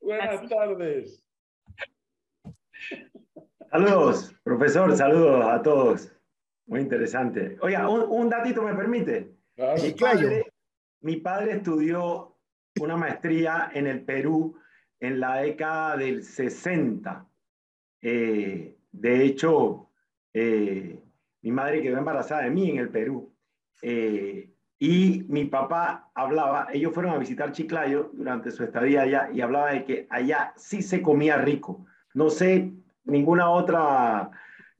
Buenas tardes. Saludos, profesor, saludos a todos. Muy interesante. Oiga, un, datito me permite. Mi, padre, mi padre estudió una maestría en el Perú en la década del 60. Eh, de hecho, eh, mi madre quedó embarazada de mí en el Perú. Eh, y mi papá hablaba, ellos fueron a visitar Chiclayo durante su estadía allá y hablaba de que allá sí se comía rico. No sé ninguna otra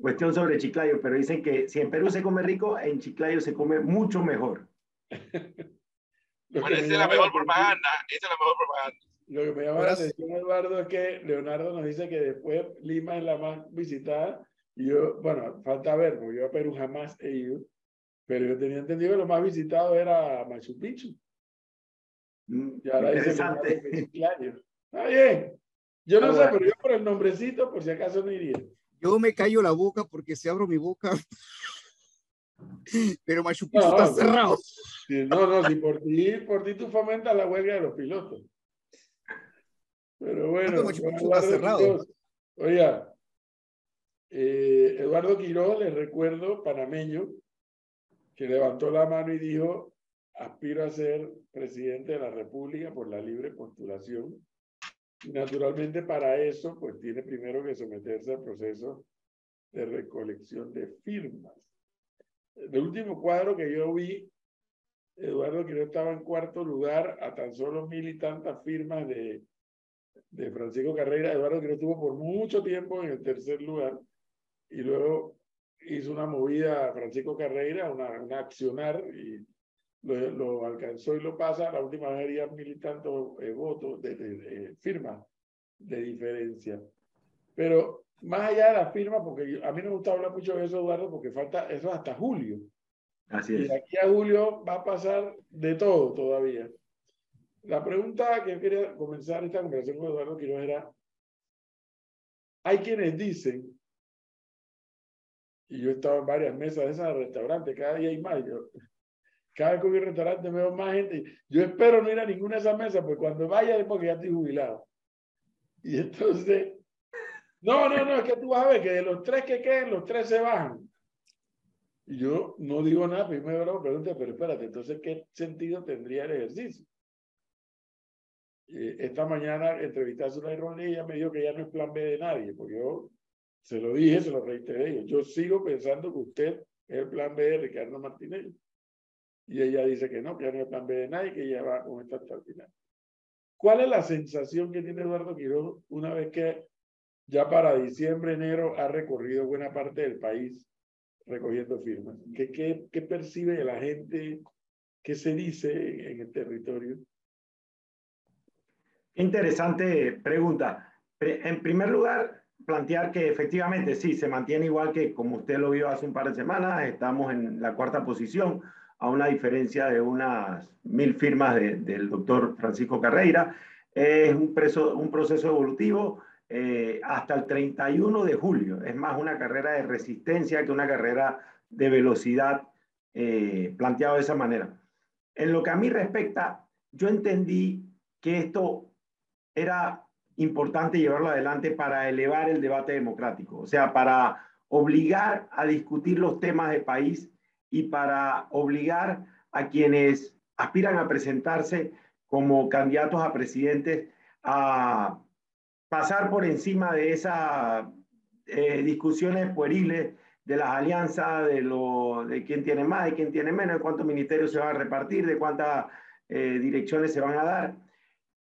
cuestión sobre Chiclayo, pero dicen que si en Perú se come rico, en Chiclayo se come mucho mejor. bueno, esa es la mejor propaganda, esa es la mejor propaganda. Lo que me llama la atención, Eduardo, es que Leonardo nos dice que después Lima es la más visitada. Y yo, bueno, falta ver, porque yo a Perú jamás he ido, pero yo tenía entendido que lo más visitado era Machu Picchu. Mm, y ahora Interesante. Está bien. Yo no sé, pero yo por el nombrecito, por si acaso no iría. Yo me callo la boca porque si abro mi boca. pero Machu Picchu está cerrado. no, no, si por ti, por ti tú fomentas la huelga de los pilotos. Pero bueno, está cerrado. Oiga, eh, Eduardo Quiroz, les recuerdo, panameño, que levantó la mano y dijo, aspiro a ser presidente de la República por la libre postulación y naturalmente para eso, pues tiene primero que someterse al proceso de recolección de firmas. El último cuadro que yo vi, Eduardo Quiroz estaba en cuarto lugar a tan solo mil y tantas firmas de, de Francisco Carrera. Eduardo Quiroz estuvo por mucho tiempo en el tercer lugar y luego hizo una movida a Francisco Carrera, una, una accionar y lo, alcanzó y lo pasa, la última vez había mil y tantos eh, votos, de, de, firmas de diferencia. Pero más allá de las firmas, porque a mí no me gusta hablar mucho de eso, Eduardo, porque falta eso hasta julio. Así es. Y aquí a julio va a pasar de todo todavía. La pregunta que yo quería comenzar esta conversación con Eduardo Quiroz era, hay quienes dicen, y yo he estado en varias mesas de esas restaurantes, cada día hay más, yo, cada vez que voy a un restaurante veo más gente. Yo espero no ir a ninguna de esas mesas, porque cuando vaya es porque ya estoy jubilado. Y entonces, no, no, no, es que tú vas a ver que de los tres que queden, los tres se bajan. Y yo no digo nada, primero me pregunto, pero espérate, entonces, ¿qué sentido tendría el ejercicio? Eh, esta mañana entrevistaste a una ironía y ella me dijo que ya no es plan B de nadie, porque yo se lo dije, se lo reiteré. Yo sigo pensando que usted es el plan B de Ricardo Martínez. Y ella dice que no, que ya no es plan B de nadie, que ella va con esto hasta el final. ¿Cuál es la sensación que tiene Eduardo Quiroz una vez que ya para diciembre, enero ha recorrido buena parte del país recogiendo firmas? ¿Qué, qué, percibe la gente? ¿Qué se dice en el territorio? Interesante pregunta. En primer lugar, plantear que efectivamente sí, se mantiene igual que como usted lo vio hace un par de semanas, estamos en la cuarta posición a una diferencia de unas mil firmas del doctor Francisco Carreira. Es un, preso, un proceso evolutivo eh, hasta el 31 de julio. Es más una carrera de resistencia que una carrera de velocidad eh, planteado de esa manera. En lo que a mí respecta, yo entendí que esto era importante llevarlo adelante para elevar el debate democrático, o sea, para obligar a discutir los temas de país y para obligar a quienes aspiran a presentarse como candidatos a presidentes a pasar por encima de esas eh, discusiones pueriles de las alianzas, de, lo, de quién tiene más, de quién tiene menos, de cuántos ministerios se van a repartir, de cuántas eh, direcciones se van a dar,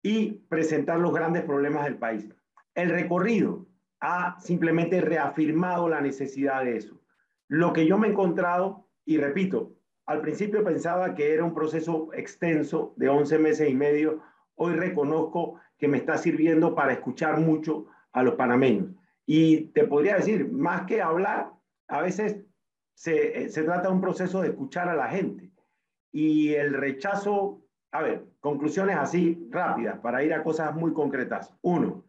y presentar los grandes problemas del país. El recorrido ha simplemente reafirmado la necesidad de eso. Lo que yo me he encontrado y repito, al principio pensaba que era un proceso extenso de 11 meses y medio. Hoy reconozco que me está sirviendo para escuchar mucho a los panameños. Y te podría decir, más que hablar, a veces se, se trata de un proceso de escuchar a la gente. Y el rechazo, a ver, conclusiones así rápidas para ir a cosas muy concretas. Uno,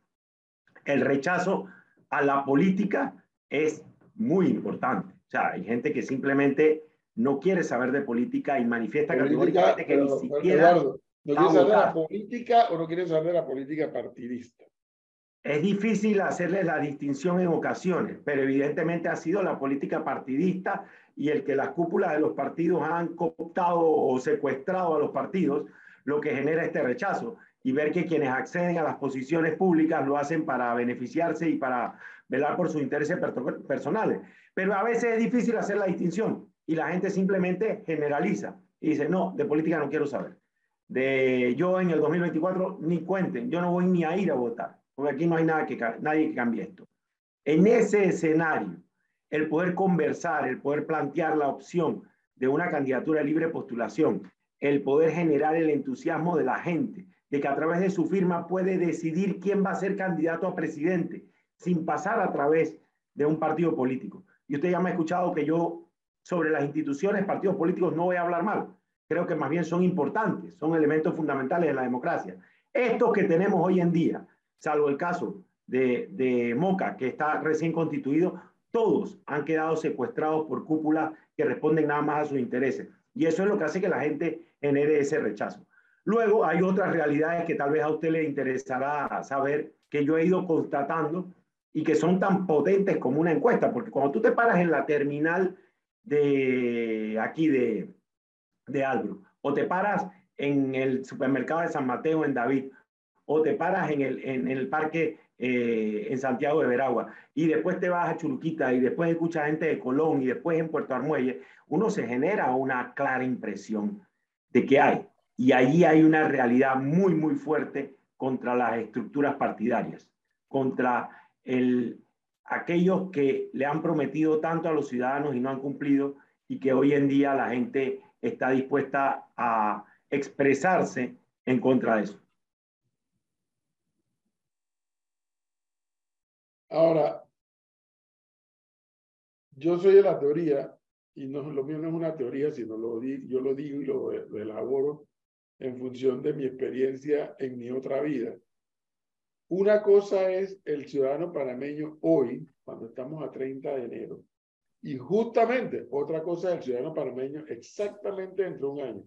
el rechazo a la política es muy importante. O sea, hay gente que simplemente no quiere saber de política y manifiesta categóricamente que ni siquiera ¿No quieres saber la política o no quieres saber la política partidista? Es difícil hacerle la distinción en ocasiones, pero evidentemente ha sido la política partidista y el que las cúpulas de los partidos han cooptado o secuestrado a los partidos, lo que genera este rechazo. Y ver que quienes acceden a las posiciones públicas lo hacen para beneficiarse y para velar por sus intereses personales. Pero a veces es difícil hacer la distinción y la gente simplemente generaliza y dice, no, de política no quiero saber. De yo en el 2024 ni cuenten, yo no voy ni a ir a votar, porque aquí no hay nada que, nadie que cambie esto. En ese escenario, el poder conversar, el poder plantear la opción de una candidatura de libre postulación, el poder generar el entusiasmo de la gente, de que a través de su firma puede decidir quién va a ser candidato a presidente, sin pasar a través de un partido político. Y usted ya me ha escuchado que yo sobre las instituciones, partidos políticos, no voy a hablar mal. Creo que más bien son importantes, son elementos fundamentales de la democracia. Estos que tenemos hoy en día, salvo el caso de, de Moca, que está recién constituido, todos han quedado secuestrados por cúpulas que responden nada más a sus intereses. Y eso es lo que hace que la gente genere ese rechazo. Luego hay otras realidades que tal vez a usted le interesará saber, que yo he ido constatando y que son tan potentes como una encuesta, porque cuando tú te paras en la terminal de aquí de, de Albro, o te paras en el supermercado de San Mateo en David, o te paras en el, en, el parque eh, en Santiago de Veragua, y después te vas a Churuquita, y después escuchas gente de Colón, y después en Puerto Armuelle, uno se genera una clara impresión de que hay. Y allí hay una realidad muy, muy fuerte contra las estructuras partidarias, contra el, aquellos que le han prometido tanto a los ciudadanos y no han cumplido, y que hoy en día la gente está dispuesta a expresarse en contra de eso. Ahora, yo soy de la teoría, y no, lo mío no es una teoría, sino lo yo lo digo y lo, lo elaboro en función de mi experiencia en mi otra vida. Una cosa es el ciudadano panameño hoy, cuando estamos a 30 de enero, y justamente otra cosa es el ciudadano panameño exactamente dentro de un año,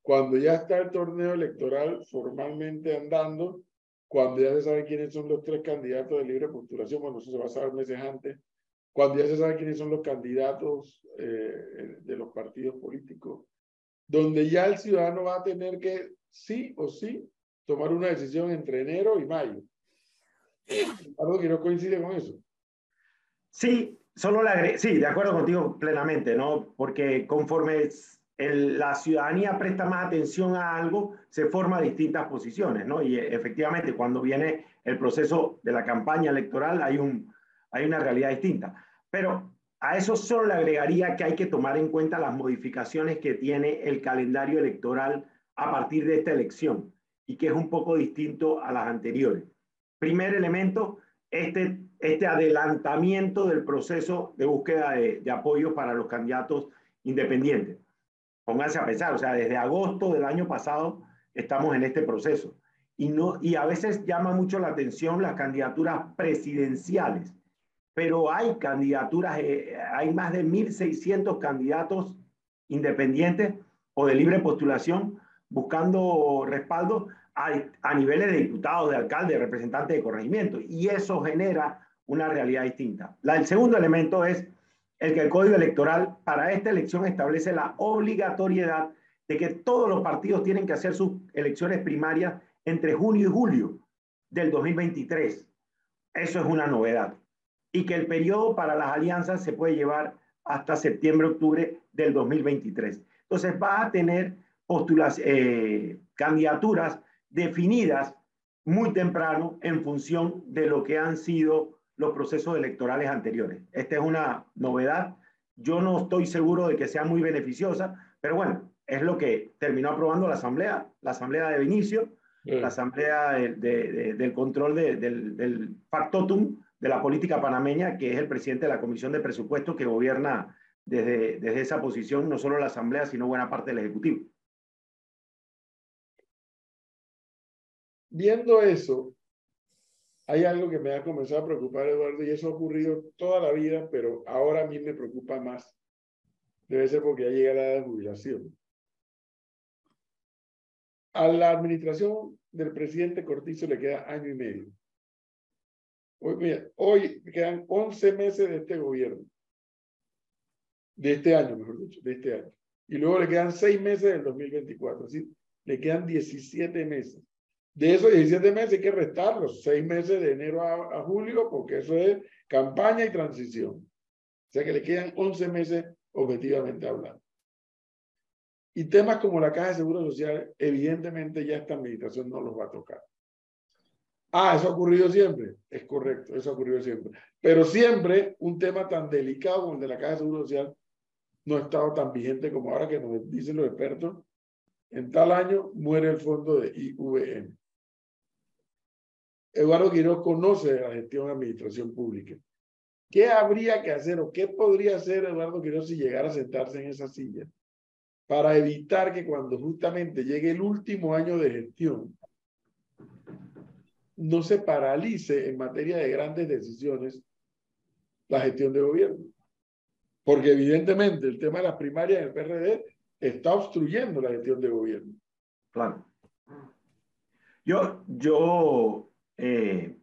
cuando ya está el torneo electoral formalmente andando cuando ya se sabe quiénes son los tres candidatos de libre postulación, bueno, eso se va a saber meses antes, cuando ya se sabe quiénes son los candidatos eh, de los partidos políticos, donde ya el ciudadano va a tener que, sí o sí, tomar una decisión entre enero y mayo. Algo que no coincide con eso. Sí, solo la sí, de acuerdo contigo plenamente, ¿no? Porque conforme la ciudadanía presta más atención a algo, se forma distintas posiciones, ¿no? Y efectivamente, cuando viene el proceso de la campaña electoral, hay, un, hay una realidad distinta. Pero a eso solo le agregaría que hay que tomar en cuenta las modificaciones que tiene el calendario electoral a partir de esta elección y que es un poco distinto a las anteriores. Primer elemento, este, este adelantamiento del proceso de búsqueda de, de apoyo para los candidatos independientes. Pónganse a pensar, o sea, desde agosto del año pasado estamos en este proceso. Y, no, y a veces llama mucho la atención las candidaturas presidenciales, pero hay candidaturas, eh, hay más de 1.600 candidatos independientes o de libre postulación buscando respaldo a, a niveles de diputados, de alcaldes, de representantes de corregimiento. Y eso genera una realidad distinta. El segundo elemento es el que el Código Electoral para esta elección establece la obligatoriedad de que todos los partidos tienen que hacer sus elecciones primarias entre junio y julio del 2023. Eso es una novedad. Y que el periodo para las alianzas se puede llevar hasta septiembre-octubre del 2023. Entonces va a tener postulas, eh, candidaturas definidas muy temprano en función de lo que han sido los procesos electorales anteriores. Esta es una novedad. Yo no estoy seguro de que sea muy beneficiosa, pero bueno, es lo que terminó aprobando la Asamblea, la Asamblea de Vinicio, la Asamblea del control del, del factotum de la política panameña, que es el presidente de la Comisión de Presupuestos que gobierna desde, desde esa posición no solo la Asamblea, sino buena parte del Ejecutivo. Viendo eso, hay algo que me ha comenzado a preocupar, Eduardo, y eso ha ocurrido toda la vida, pero ahora a mí me preocupa más. Debe ser porque ya llega la edad de jubilación. A la administración del presidente Cortizo le queda año y medio. Hoy, mira, hoy quedan 11 meses de este gobierno. De este año, mejor dicho, de este año. Y luego le quedan 6 meses del 2024. Así, le quedan 17 meses. De esos 17 meses hay que restar los 6 meses de enero a, a julio, porque eso es campaña y transición. O sea que le quedan 11 meses objetivamente hablando. Y temas como la Caja de Seguro Social, evidentemente ya esta administración no los va a tocar. Ah, eso ha ocurrido siempre. Es correcto, eso ha ocurrido siempre. Pero siempre un tema tan delicado como el de la Caja de Seguro Social no ha estado tan vigente como ahora que nos dicen los expertos. En tal año muere el fondo de IVM. Eduardo Quiroz conoce la gestión de administración pública. ¿Qué habría que hacer o qué podría hacer Eduardo Quiroz si llegara a sentarse en esa silla para evitar que cuando justamente llegue el último año de gestión no se paralice en materia de grandes decisiones la gestión de gobierno? Porque evidentemente el tema de las primarias en el PRD está obstruyendo la gestión de gobierno. Claro. Yo, yo eh,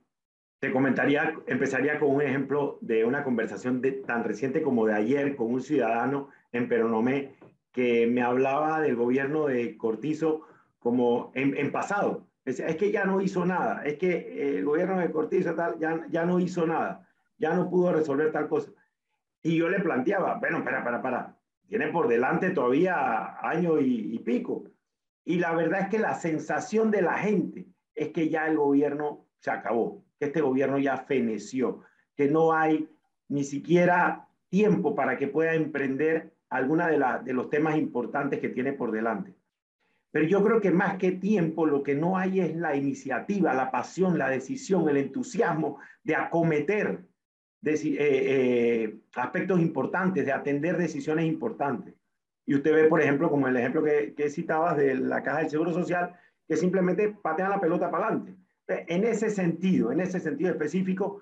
te comentaría, empezaría con un ejemplo de una conversación de, tan reciente como de ayer con un ciudadano en Peronomé que me hablaba del gobierno de Cortizo como en, pasado. Es, que ya no hizo nada, es que el gobierno de Cortizo tal, ya, ya no hizo nada, ya no pudo resolver tal cosa. Y yo le planteaba, bueno, para, para, para, tiene por delante todavía año y pico. Y la verdad es que la sensación de la gente es que ya el gobierno se acabó, que este gobierno ya feneció, que no hay ni siquiera tiempo para que pueda emprender alguna de, de los temas importantes que tiene por delante. Pero yo creo que más que tiempo, lo que no hay es la iniciativa, la pasión, la decisión, el entusiasmo de acometer eh, eh, aspectos importantes, de atender decisiones importantes. Y usted ve, por ejemplo, como el ejemplo que, que citabas de la Caja del Seguro Social, que simplemente patean la pelota para adelante. En ese sentido, en ese sentido específico,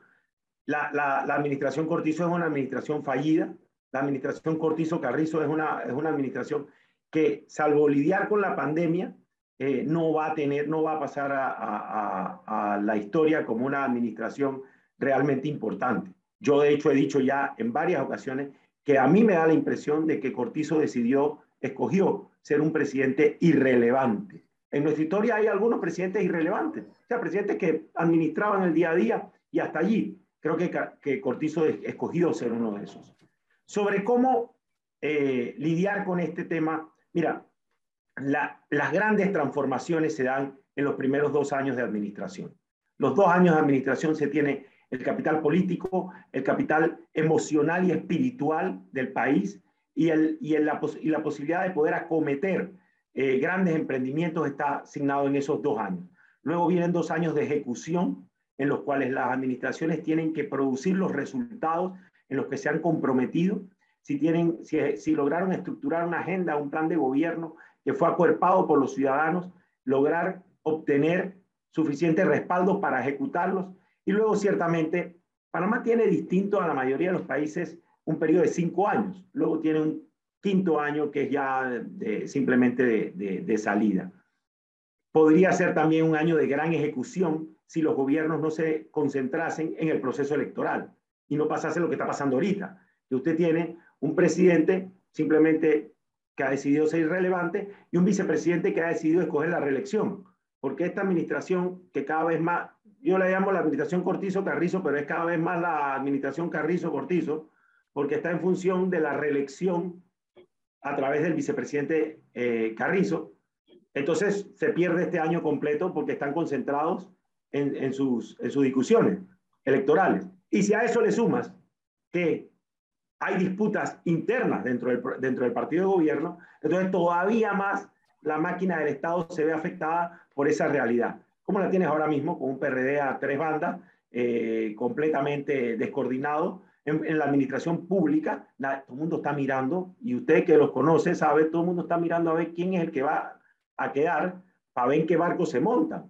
la, administración Cortizo es una administración fallida. La administración Cortizo Carrizo es una, es una administración que, salvo lidiar con la pandemia, eh, no va a tener, no va a pasar a, a, la historia como una administración realmente importante. Yo, de hecho, he dicho ya en varias ocasiones que a mí me da la impresión de que Cortizo decidió, escogió ser un presidente irrelevante. En nuestra historia hay algunos presidentes irrelevantes, o sea, presidentes que administraban el día a día y hasta allí. Creo que, que Cortizo escogió ser uno de esos. Sobre cómo eh, lidiar con este tema, mira, la, las grandes transformaciones se dan en los primeros dos años de administración. Los dos años de administración se tiene el capital político, el capital emocional y espiritual del país y, el, y, la, y la posibilidad de poder acometer eh, grandes emprendimientos está asignado en esos dos años. Luego vienen dos años de ejecución en los cuales las administraciones tienen que producir los resultados en los que se han comprometido, si, tienen, si, si lograron estructurar una agenda, un plan de gobierno que fue acuerpado por los ciudadanos, lograr obtener suficiente respaldo para ejecutarlos. Y luego, ciertamente, Panamá tiene distinto a la mayoría de los países un periodo de cinco años. Luego tiene un quinto año que es ya simplemente de, de, salida. Podría ser también un año de gran ejecución si los gobiernos no se concentrasen en el proceso electoral y no pasase lo que está pasando ahorita, que usted tiene un presidente simplemente que ha decidido ser irrelevante y un vicepresidente que ha decidido escoger la reelección, porque esta administración que cada vez más, yo la llamo la administración Cortizo-Carrizo, pero es cada vez más la administración Carrizo-Cortizo, porque está en función de la reelección a través del vicepresidente eh, Carrizo. Entonces se pierde este año completo porque están concentrados en, sus, en sus discusiones electorales. Y si a eso le sumas que hay disputas internas dentro del, dentro del partido de gobierno, entonces todavía más la máquina del Estado se ve afectada por esa realidad. Como la tienes ahora mismo con un PRD a tres bandas, eh, completamente descoordinado, en, la administración pública, todo el mundo está mirando, y usted que los conoce sabe, todo el mundo está mirando a ver quién es el que va a quedar para ver en qué barco se monta.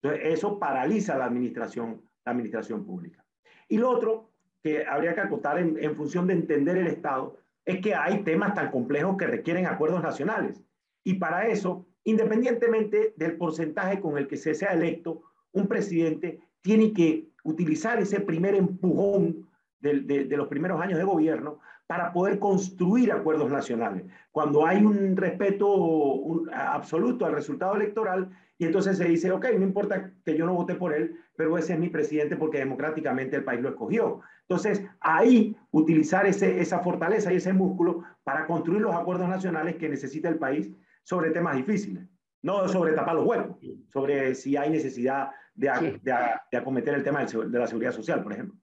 Entonces, eso paraliza la administración, la administración pública. Y lo otro que habría que acotar en, en función de entender el Estado es que hay temas tan complejos que requieren acuerdos nacionales. Y para eso independientemente del porcentaje con el que se sea electo, un presidente tiene que utilizar ese primer empujón de, los primeros años de gobierno para poder construir acuerdos nacionales. Cuando hay un respeto absoluto al resultado electoral y entonces se dice, ok, no importa que yo no vote por él, pero ese es mi presidente porque democráticamente el país lo escogió. Entonces, ahí utilizar ese, esa fortaleza y ese músculo para construir los acuerdos nacionales que necesita el país sobre temas difíciles. No sobre tapar los huecos, sobre si hay necesidad de, de, acometer el tema de la seguridad social, por ejemplo.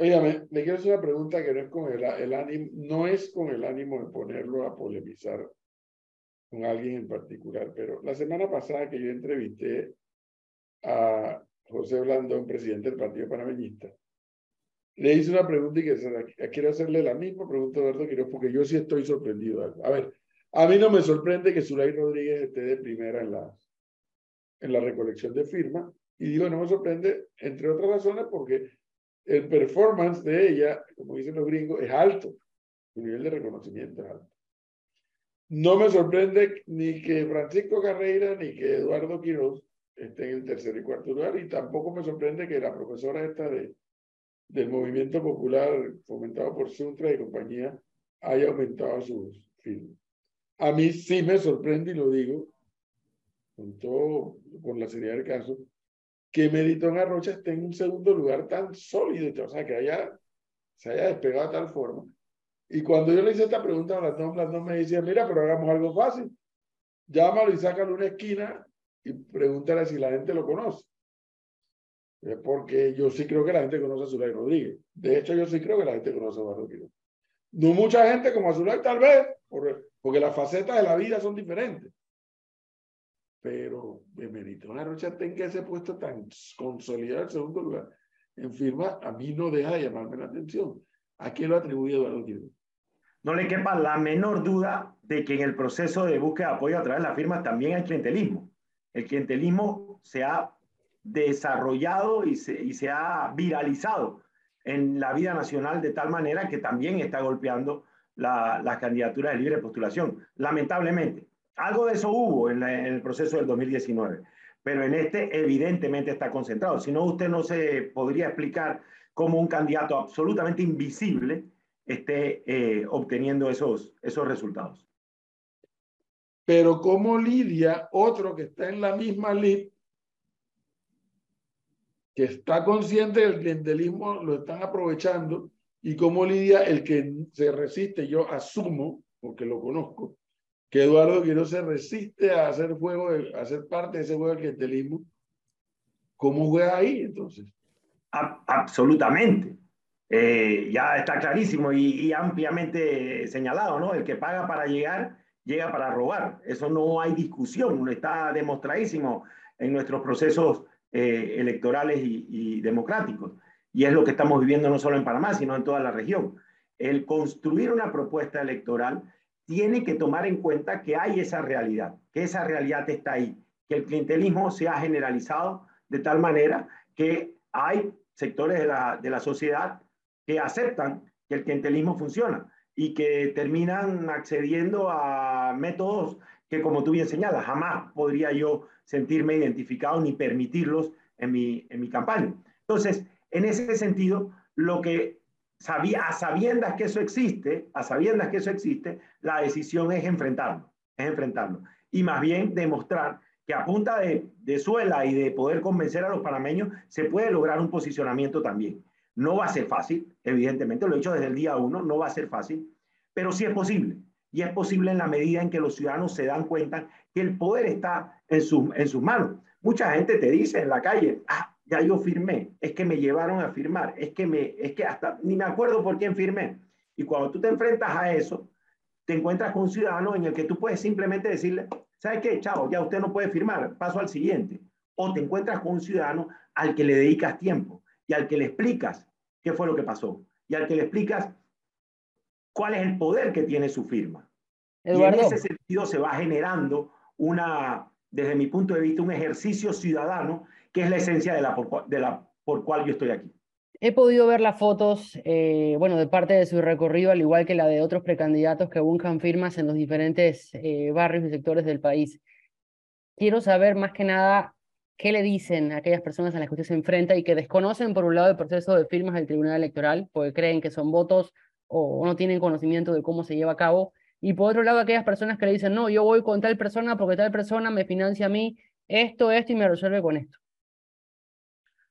Oígame, le quiero hacer una pregunta que no es con el, el ánimo, no es con el ánimo de ponerlo a polemizar con alguien en particular, pero la semana pasada que yo entrevisté a José Blandón, presidente del Partido Panameñista, le hice una pregunta y que quiero hacerle la misma pregunta a Eduardo Quiroz, porque yo sí estoy sorprendido. A ver, a mí no me sorprende que Zulay Rodríguez esté de primera en la, en la recolección de firmas, y digo, no me sorprende, entre otras razones, porque el performance de ella, como dicen los gringos, es alto, su nivel de reconocimiento es alto. No me sorprende ni que Francisco Carreira ni que Eduardo Quiroz estén en el tercer y cuarto lugar, y tampoco me sorprende que la profesora esta de, del movimiento popular fomentado por Suntra y compañía haya aumentado sus firmas. A mí sí me sorprende, y lo digo con todo, con la seriedad del caso, que Meritón Arrocha esté en un segundo lugar tan sólido, o sea, que haya, se haya despegado de tal forma. Y cuando yo le hice esta pregunta a Blandón, Blandón me decía, mira, pero hagamos algo fácil. Llámalo y sácalo una esquina y pregúntale si la gente lo conoce. Porque yo sí creo que la gente conoce a Zulay Rodríguez. De hecho, yo sí creo que la gente conoce a Eduardo. No mucha gente como a Zulay, tal vez, porque las facetas de la vida son diferentes pero Benedito Rocha tenga ese puesto tan consolidado en segundo lugar en firma, a mí no deja de llamarme la atención. ¿A quién lo atribuye Eduardo Quiroz? No le quepa la menor duda de que en el proceso de búsqueda de apoyo a través de la firma también hay clientelismo. El clientelismo se ha desarrollado y se, y se ha viralizado en la vida nacional de tal manera que también está golpeando las la candidaturas de libre postulación. Lamentablemente, algo de eso hubo en, el proceso del 2019, pero en este evidentemente está concentrado. Si no, usted no se podría explicar cómo un candidato absolutamente invisible esté eh, obteniendo esos, esos resultados. Pero cómo lidia otro que está en la misma lid, que está consciente del clientelismo, lo están aprovechando, y cómo lidia el que se resiste, yo asumo, porque lo conozco, que Eduardo Quiroz se resiste a hacer juego, a ser parte de ese juego del clientelismo. ¿Cómo juega ahí entonces? absolutamente. Eh, ya está clarísimo y, ampliamente señalado, ¿no? El que paga para llegar, llega para robar. Eso no hay discusión, está demostradísimo en nuestros procesos eh, electorales y, y democráticos. Y es lo que estamos viviendo no solo en Panamá, sino en toda la región. El construir una propuesta electoral tiene que tomar en cuenta que hay esa realidad, que esa realidad está ahí, que el clientelismo se ha generalizado de tal manera que hay sectores de la, de la sociedad que aceptan que el clientelismo funciona y que terminan accediendo a métodos que, como tú bien señalas, jamás podría yo sentirme identificado ni permitirlos en mi, en mi campaña. Entonces, en ese sentido, lo que a sabiendas que eso existe, a sabiendas que eso existe, la decisión es enfrentarlo, es enfrentarlo. Y más bien demostrar que a punta de, suela y de poder convencer a los panameños se puede lograr un posicionamiento también. No va a ser fácil, evidentemente, lo he dicho desde el día uno, no va a ser fácil, pero sí es posible. Y es posible en la medida en que los ciudadanos se dan cuenta que el poder está en, su, en sus manos. Mucha gente te dice en la calle, ah, ya yo firmé, es que me llevaron a firmar, es que, me, es que hasta ni me acuerdo por quién firmé. Y cuando tú te enfrentas a eso, te encuentras con un ciudadano en el que tú puedes simplemente decirle, ¿sabes qué? Chao, ya usted no puede firmar, paso al siguiente. O te encuentras con un ciudadano al que le dedicas tiempo y al que le explicas qué fue lo que pasó y al que le explicas cuál es el poder que tiene su firma. Y en ese sentido se va generando una, desde mi punto de vista, un ejercicio ciudadano que es la esencia de la por, de la cual yo estoy aquí. He podido ver las fotos, eh, bueno, de parte de su recorrido, al igual que la de otros precandidatos que buscan firmas en los diferentes eh, barrios y sectores del país. quiero saber más que nada qué le dicen a aquellas personas a las que usted se enfrenta y que desconocen por un lado el proceso de firmas del Tribunal Electoral, porque creen que son votos o no tienen conocimiento de cómo se lleva a cabo, y por otro lado aquellas personas que le dicen, no, yo voy con tal persona porque tal persona me financia a mí esto, esto y me resuelve con esto.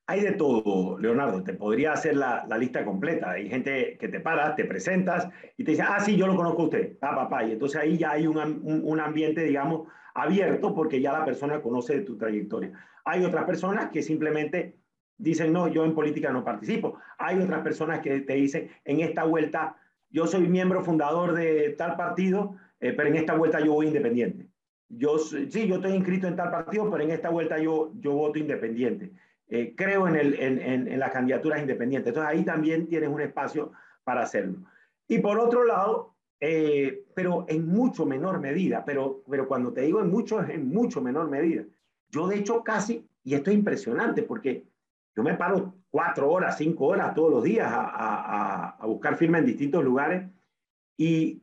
Hay de todo, Leonardo. Te podría hacer la, la, lista completa. Hay gente que te para, te presentas y te dice, ah, sí, yo lo conozco a usted. Ah, papá. Y entonces ahí ya hay un, un, un, ambiente, digamos, abierto porque ya la persona conoce de tu trayectoria. Hay otras personas que simplemente dicen, no, yo en política no participo. Hay otras personas que te dicen, en esta vuelta, yo soy miembro fundador de tal partido, eh, pero en esta vuelta yo voy independiente. Yo, sí, yo estoy inscrito en tal partido, pero en esta vuelta yo, yo voto independiente. Eh, creo en, el, en, en, las candidaturas independientes. Entonces ahí también tienes un espacio para hacerlo. Y por otro lado, eh, pero en mucho menor medida, pero, pero cuando te digo en mucho, es en mucho menor medida. Yo de hecho casi, y esto es impresionante porque yo me paro cuatro horas, cinco horas todos los días a, a, a buscar firma en distintos lugares y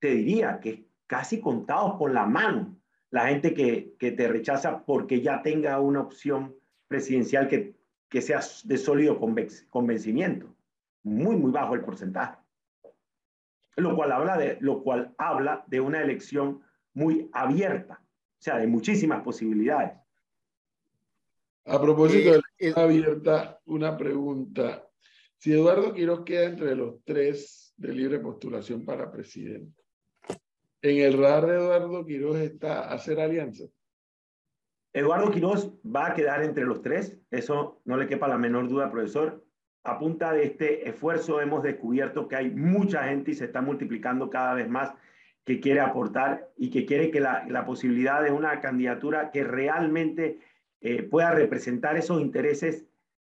te diría que casi contados por la mano la gente que, que te rechaza porque ya tenga una opción presidencial que, que sea de sólido convencimiento. Muy, muy bajo el porcentaje. Lo cual, habla de, lo cual habla de una elección muy abierta, o sea, de muchísimas posibilidades. A propósito de la elección abierta, una pregunta. Si Eduardo Quiroz queda entre los tres de libre postulación para presidente, ¿en el radar de Eduardo Quiroz está hacer alianzas? Eduardo Quiroz va a quedar entre los tres, eso no le quepa la menor duda, profesor. A punta de este esfuerzo hemos descubierto que hay mucha gente y se está multiplicando cada vez más que quiere aportar y que quiere que la, la posibilidad de una candidatura que realmente eh, pueda representar esos intereses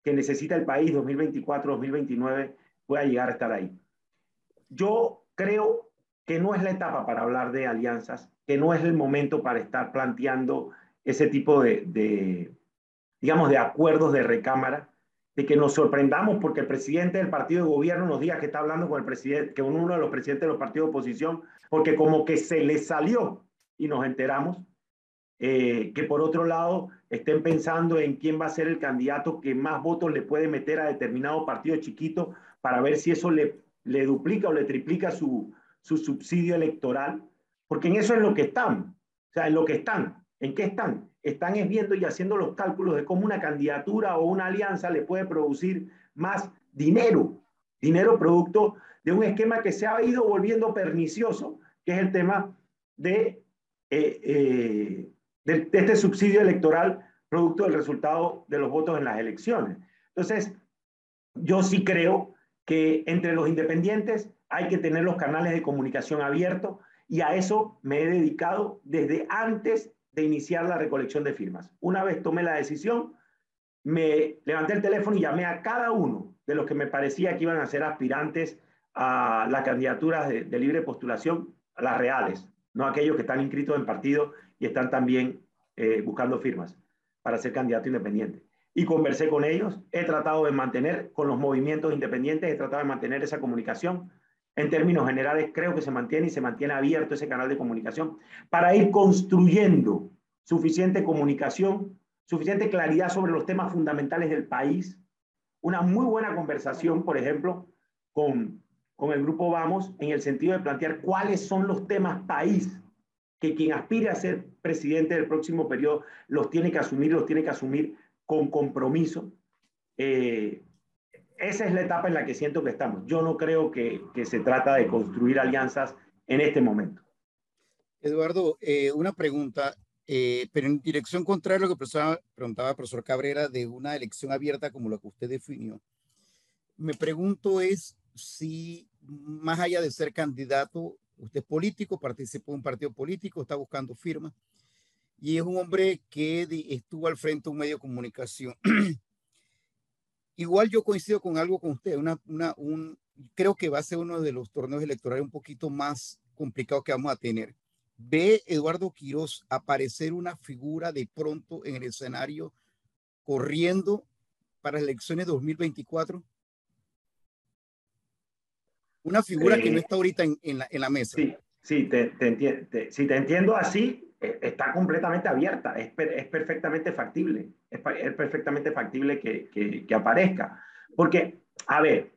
que necesita el país 2024-2029 pueda llegar a estar ahí. Yo creo que no es la etapa para hablar de alianzas, que no es el momento para estar planteando ese tipo de, digamos, de acuerdos de recámara, de que nos sorprendamos porque el presidente del partido de gobierno nos diga que está hablando con el presidente, que uno de los presidentes de los partidos de oposición, porque como que se le salió y nos enteramos, eh, que por otro lado estén pensando en quién va a ser el candidato que más votos le puede meter a determinado partido chiquito para ver si eso le, le duplica o le triplica su, su subsidio electoral, porque en eso es lo que están, o sea, en lo que están. ¿En qué están? Están viendo y haciendo los cálculos de cómo una candidatura o una alianza le puede producir más dinero, dinero producto de un esquema que se ha ido volviendo pernicioso, que es el tema de, eh, eh, de, este subsidio electoral producto del resultado de los votos en las elecciones. Entonces, yo sí creo que entre los independientes hay que tener los canales de comunicación abiertos y a eso me he dedicado desde antes de iniciar la recolección de firmas. Una vez tomé la decisión, me levanté el teléfono y llamé a cada uno de los que me parecía que iban a ser aspirantes a las candidaturas de, libre postulación, a las reales, no aquellos que están inscritos en partido y están también eh, buscando firmas para ser candidato independiente. Y conversé con ellos, he tratado de mantener con los movimientos independientes, he tratado de mantener esa comunicación en términos generales, creo que se mantiene y se mantiene abierto ese canal de comunicación para ir construyendo suficiente comunicación, suficiente claridad sobre los temas fundamentales del país, una muy buena conversación, por ejemplo, con, con el grupo Vamos, en el sentido de plantear cuáles son los temas país que quien aspire a ser presidente del próximo periodo los tiene que asumir, los tiene que asumir con compromiso. Eh, esa es la etapa en la que siento que estamos. Yo no creo que, que se trata de construir alianzas en este momento. Eduardo, eh, una pregunta, eh, pero en dirección contraria a lo que preguntaba el profesor Cabrera de una elección abierta como la que usted definió. Me pregunto es si más allá de ser candidato, usted es político, participa en un partido político, está buscando firmas y es un hombre que estuvo al frente de un medio de comunicación Igual yo coincido con algo con usted, una, una, un, creo que va a ser uno de los torneos electorales un poquito más complicados que vamos a tener. ¿Ve Eduardo Quiroz aparecer una figura de pronto en el escenario corriendo para las elecciones 2024? Una figura que no está ahorita en, en, la, en la, mesa. Sí, sí te, te, te, si te entiendo así, está completamente abierta, es, es perfectamente factible, es, es perfectamente factible que, que, que, aparezca. Porque, a ver,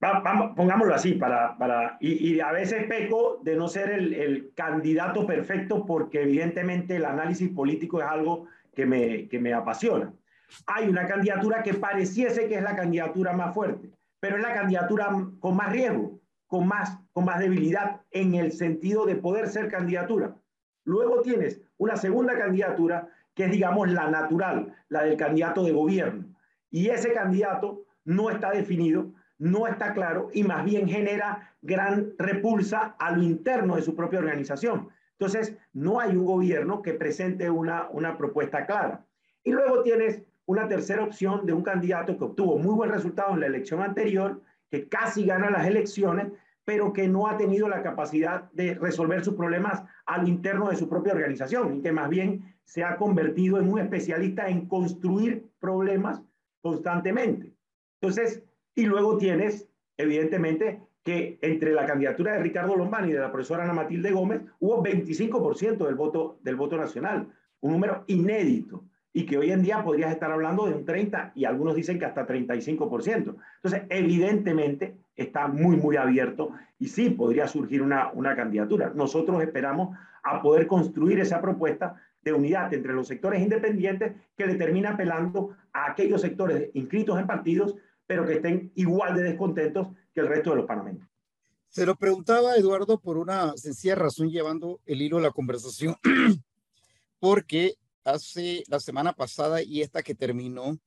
vamos, pongámoslo así, para, para, y, y, a veces peco de no ser el, el, candidato perfecto porque evidentemente el análisis político es algo que me, que me apasiona. Hay una candidatura que pareciese que es la candidatura más fuerte, pero es la candidatura con más riesgo con más, con más debilidad en el sentido de poder ser candidatura. Luego tienes una segunda candidatura que es, digamos, la natural, la del candidato de gobierno. Y ese candidato no está definido, no está claro y más bien genera gran repulsa a lo interno de su propia organización. Entonces, no hay un gobierno que presente una, una propuesta clara. Y luego tienes una tercera opción de un candidato que obtuvo muy buen resultado en la elección anterior, que casi gana las elecciones, pero que no ha tenido la capacidad de resolver sus problemas al interno de su propia organización y que más bien se ha convertido en un especialista en construir problemas constantemente. Entonces, y luego tienes, evidentemente, que entre la candidatura de Ricardo Lombani y de la profesora Ana Matilde Gómez hubo 25% del voto, del voto nacional, un número inédito y que hoy en día podrías estar hablando de un 30 y algunos dicen que hasta 35%. Entonces, evidentemente está muy, muy abierto y sí podría surgir una, una candidatura. Nosotros esperamos a poder construir esa propuesta de unidad entre los sectores independientes que le termina apelando a aquellos sectores inscritos en partidos, pero que estén igual de descontentos que el resto de los panameños. Se lo preguntaba Eduardo por una sencilla razón llevando el hilo de la conversación, porque hace la semana pasada y esta que terminó,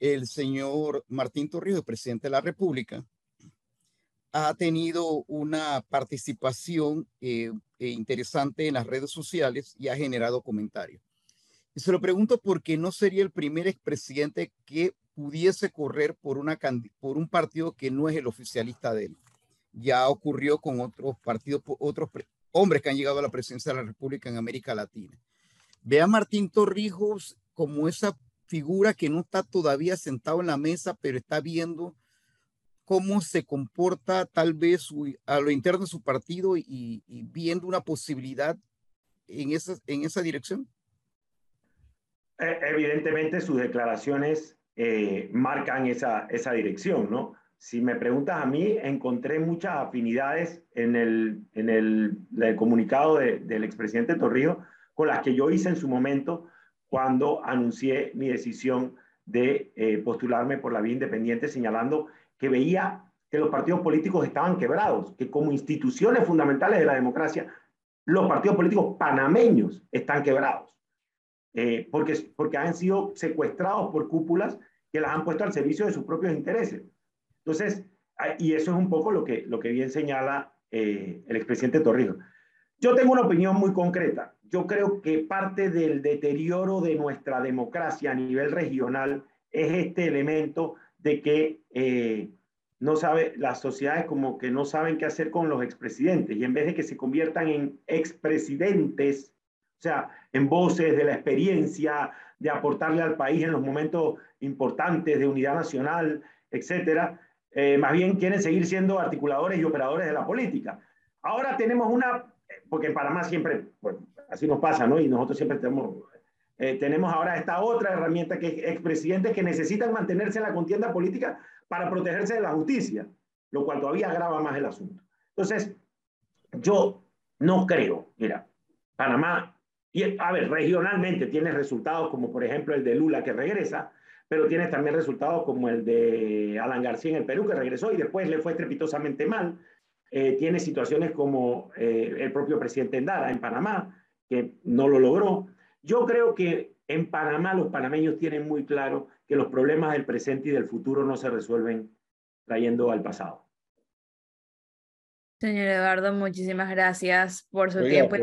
el señor Martín Torrijos, presidente de la República, ha tenido una participación eh, eh, interesante en las redes sociales y ha generado comentarios. Y se lo pregunto porque no sería el primer expresidente que pudiese correr por, por un partido que no es el oficialista de él. Ya ocurrió con otros partidos, otros hombres que han llegado a la presidencia de la República en América Latina. Ve a Martín Torrijos como esa figura que no está todavía sentado en la mesa, pero está viendo cómo se comporta tal vez a lo interno de su partido y, viendo una posibilidad en esa, en esa dirección? E, evidentemente sus declaraciones eh, marcan esa, esa dirección, ¿no? Si me preguntas a mí, encontré muchas afinidades en el, en el, el comunicado de, del expresidente Torrijos con las que yo hice en su momento cuando anuncié mi decisión de eh, postularme por la vía independiente, señalando que veía que los partidos políticos estaban quebrados, que como instituciones fundamentales de la democracia, los partidos políticos panameños están quebrados, eh, porque, porque han sido secuestrados por cúpulas que las han puesto al servicio de sus propios intereses. Entonces, y eso es un poco lo que, lo que bien señala eh, el expresidente Torrijos. Yo tengo una opinión muy concreta. Yo creo que parte del deterioro de nuestra democracia a nivel regional es este elemento de que eh, no sabe, las sociedades como que no saben qué hacer con los expresidentes y en vez de que se conviertan en expresidentes, o sea, en voces de la experiencia, de aportarle al país en los momentos importantes de unidad nacional, etcétera, eh, más bien quieren seguir siendo articuladores y operadores de la política. Ahora tenemos una porque en Panamá siempre, pues, así nos pasa, ¿no? Y nosotros siempre tenemos, eh, tenemos ahora esta otra herramienta que es expresidentes que necesitan mantenerse en la contienda política para protegerse de la justicia, lo cual todavía agrava más el asunto. Entonces, yo no creo, mira, Panamá, y a ver, regionalmente tienes resultados como por ejemplo el de Lula que regresa, pero tienes también resultados como el de Alan García en el Perú que regresó y después le fue estrepitosamente mal. Eh, tiene situaciones como eh, el propio presidente Endara en Panamá, que no lo logró. Yo creo que en Panamá los panameños tienen muy claro que los problemas del presente y del futuro no se resuelven trayendo al pasado. Señor Eduardo, muchísimas gracias por su tiempo.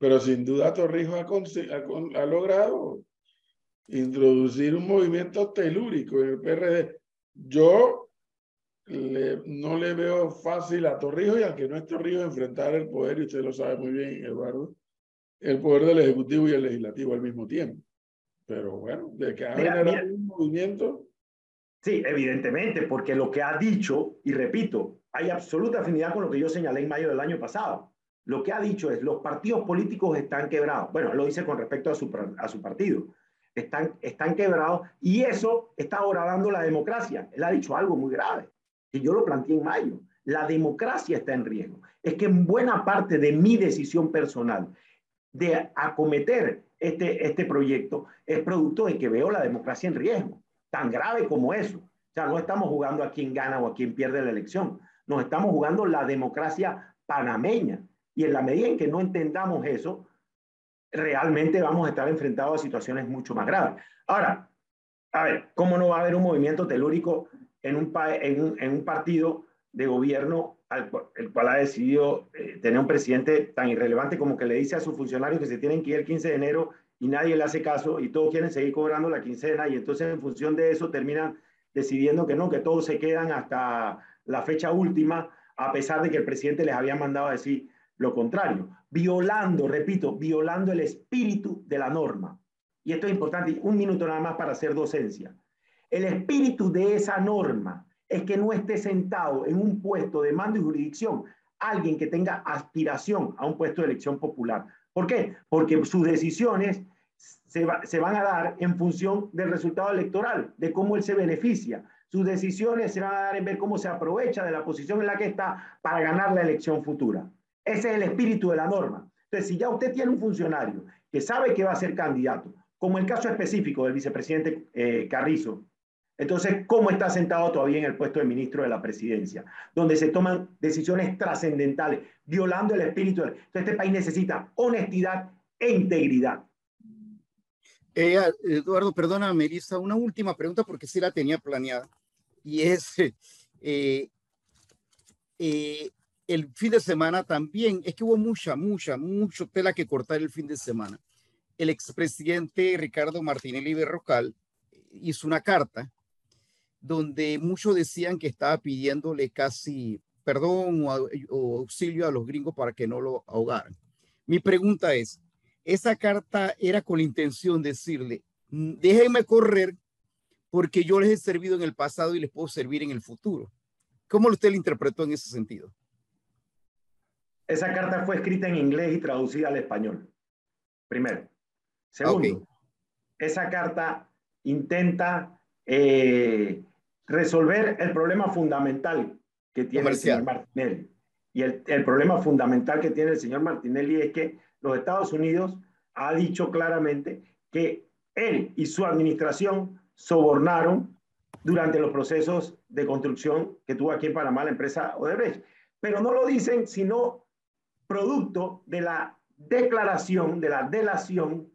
Pero, sin duda Torrijos ha, ha, logrado introducir un movimiento telúrico en el PRD. Yo no le veo fácil a Torrijos y al que no es Torrijos enfrentar el poder, y usted lo sabe muy bien, Eduardo, el poder del Ejecutivo y el Legislativo al mismo tiempo. Pero bueno, de que ha generado un movimiento. Sí, evidentemente, porque lo que ha dicho, y repito, hay absoluta afinidad con lo que yo señalé en mayo del año pasado. lo que ha dicho es, los partidos políticos están quebrados. Bueno, lo dice con respecto a su, a su partido. Están, están quebrados y eso está ahora dando la democracia. Él ha dicho algo muy grave, y yo lo planteé en mayo. La democracia está en riesgo. Es que en buena parte de mi decisión personal de acometer este, este proyecto es producto de que veo la democracia en riesgo, tan grave como eso. O sea, no estamos jugando a quien gana o a quien pierde la elección, nos estamos jugando la democracia panameña. Y en la medida en que no entendamos eso, realmente vamos a estar enfrentados a situaciones mucho más graves. Ahora, a ver, ¿cómo no va a haber un movimiento telúrico en un, en un partido de gobierno el cual ha decidido eh, tener un presidente tan irrelevante como que le dice a sus funcionarios que se tienen que ir el 15 de enero y nadie le hace caso y todos quieren seguir cobrando la quincena y entonces en función de eso terminan decidiendo que no, que todos se quedan hasta la fecha última, a pesar de que el presidente les había mandado a decir lo contrario, violando, repito, violando el espíritu de la norma. Y esto es importante, un minuto nada más para hacer docencia. El espíritu de esa norma es que no esté sentado en un puesto de mando y jurisdicción alguien que tenga aspiración a un puesto de elección popular. ¿Por qué? Porque sus decisiones se, van a dar en función del resultado electoral, de cómo él se beneficia. Sus decisiones se van a dar en ver cómo se aprovecha de la posición en la que está para ganar la elección futura. Ese es el espíritu de la norma. Entonces, si ya usted tiene un funcionario que sabe que va a ser candidato, como el caso específico del vicepresidente eh, Carrizo, entonces, ¿cómo está sentado todavía en el puesto de ministro de la presidencia? Donde se toman decisiones trascendentales, violando el espíritu. Entonces, este país necesita honestidad e integridad. Eh, Eduardo, perdona, Melissa, una última pregunta porque sí la tenía planeada. Y es, eh, eh, el fin de semana también, es que hubo mucha, mucha, mucho tela que cortar el fin de semana. El expresidente Ricardo Martinelli Berrocal hizo una carta donde muchos decían que estaba pidiéndole casi perdón o, auxilio a los gringos para que no lo ahogaran. Mi pregunta es, esa carta era con la intención de decirle, mm, déjenme correr porque yo les he servido en el pasado y les puedo servir en el futuro. ¿Cómo usted lo interpretó en ese sentido? Esa carta fue escrita en inglés y traducida al español. Primero. Segundo, esa carta intenta eh, resolver el problema fundamental que tiene el señor Martinelli. Y el, el, problema fundamental que tiene el señor Martinelli es que los Estados Unidos ha dicho claramente que él y su administración sobornaron durante los procesos de construcción que tuvo aquí en Panamá la empresa Odebrecht. Pero no lo dicen sino producto de la declaración, de la delación,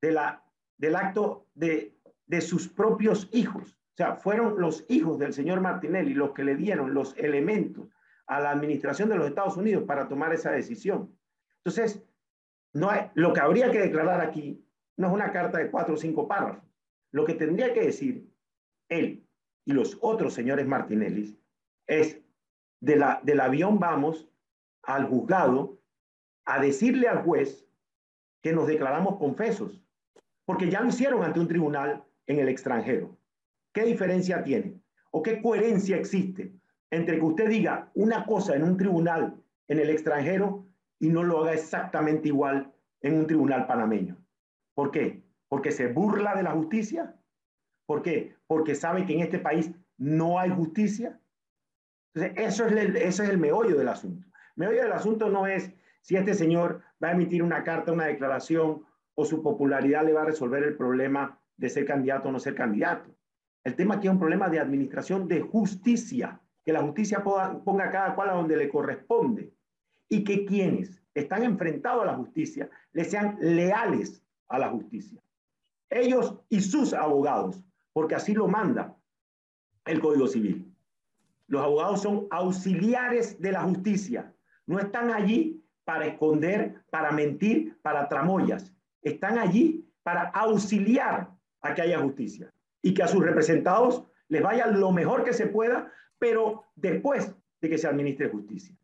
de la, del acto de, de sus propios hijos sea, fueron los hijos del señor Martinelli los que le dieron los elementos a la administración de los Estados Unidos para tomar esa decisión. Entonces, no hay, lo que habría que declarar aquí no es una carta de cuatro o cinco párrafos. Lo que tendría que decir él y los otros señores Martinelli es del avión vamos al juzgado a decirle al juez que nos declaramos confesos, porque ya lo hicieron ante un tribunal en el extranjero. ¿Qué diferencia tiene? ¿O qué coherencia existe entre que usted diga una cosa en un tribunal en el extranjero y no lo haga exactamente igual en un tribunal panameño? ¿Por qué? ¿Porque se burla de la justicia? ¿Por qué? Porque sabe que en este país no hay justicia. Entonces, eso es el, ese es el meollo del asunto. El meollo del asunto no es si este señor va a emitir una carta, una declaración o su popularidad le va a resolver el problema de ser candidato o no ser candidato. El tema aquí es un problema de administración de justicia, que la justicia ponga a cada cual a donde le corresponde y que quienes están enfrentados a la justicia le sean leales a la justicia. Ellos y sus abogados, porque así lo manda el Código Civil. Los abogados son auxiliares de la justicia, no están allí para esconder, para mentir, para tramoyas. Están allí para auxiliar a que haya justicia y que a sus representados les vaya lo mejor que se pueda, pero después de que se administre justicia.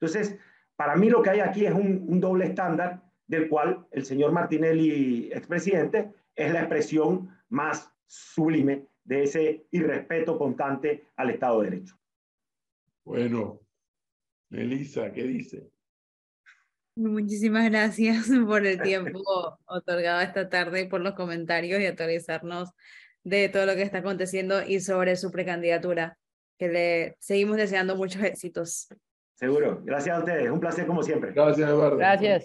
Entonces, para mí lo que hay aquí es un, doble estándar del cual el señor Martinelli, expresidente, es la expresión más sublime de ese irrespeto constante al Estado de Derecho. Bueno, Melissa, ¿qué dice? Muchísimas gracias por el tiempo otorgado esta tarde, por los comentarios y actualizarnos de todo lo que está aconteciendo y sobre su precandidatura, que le seguimos deseando muchos éxitos. Seguro. Gracias a ustedes. Un placer como siempre. Gracias, Eduardo. Gracias.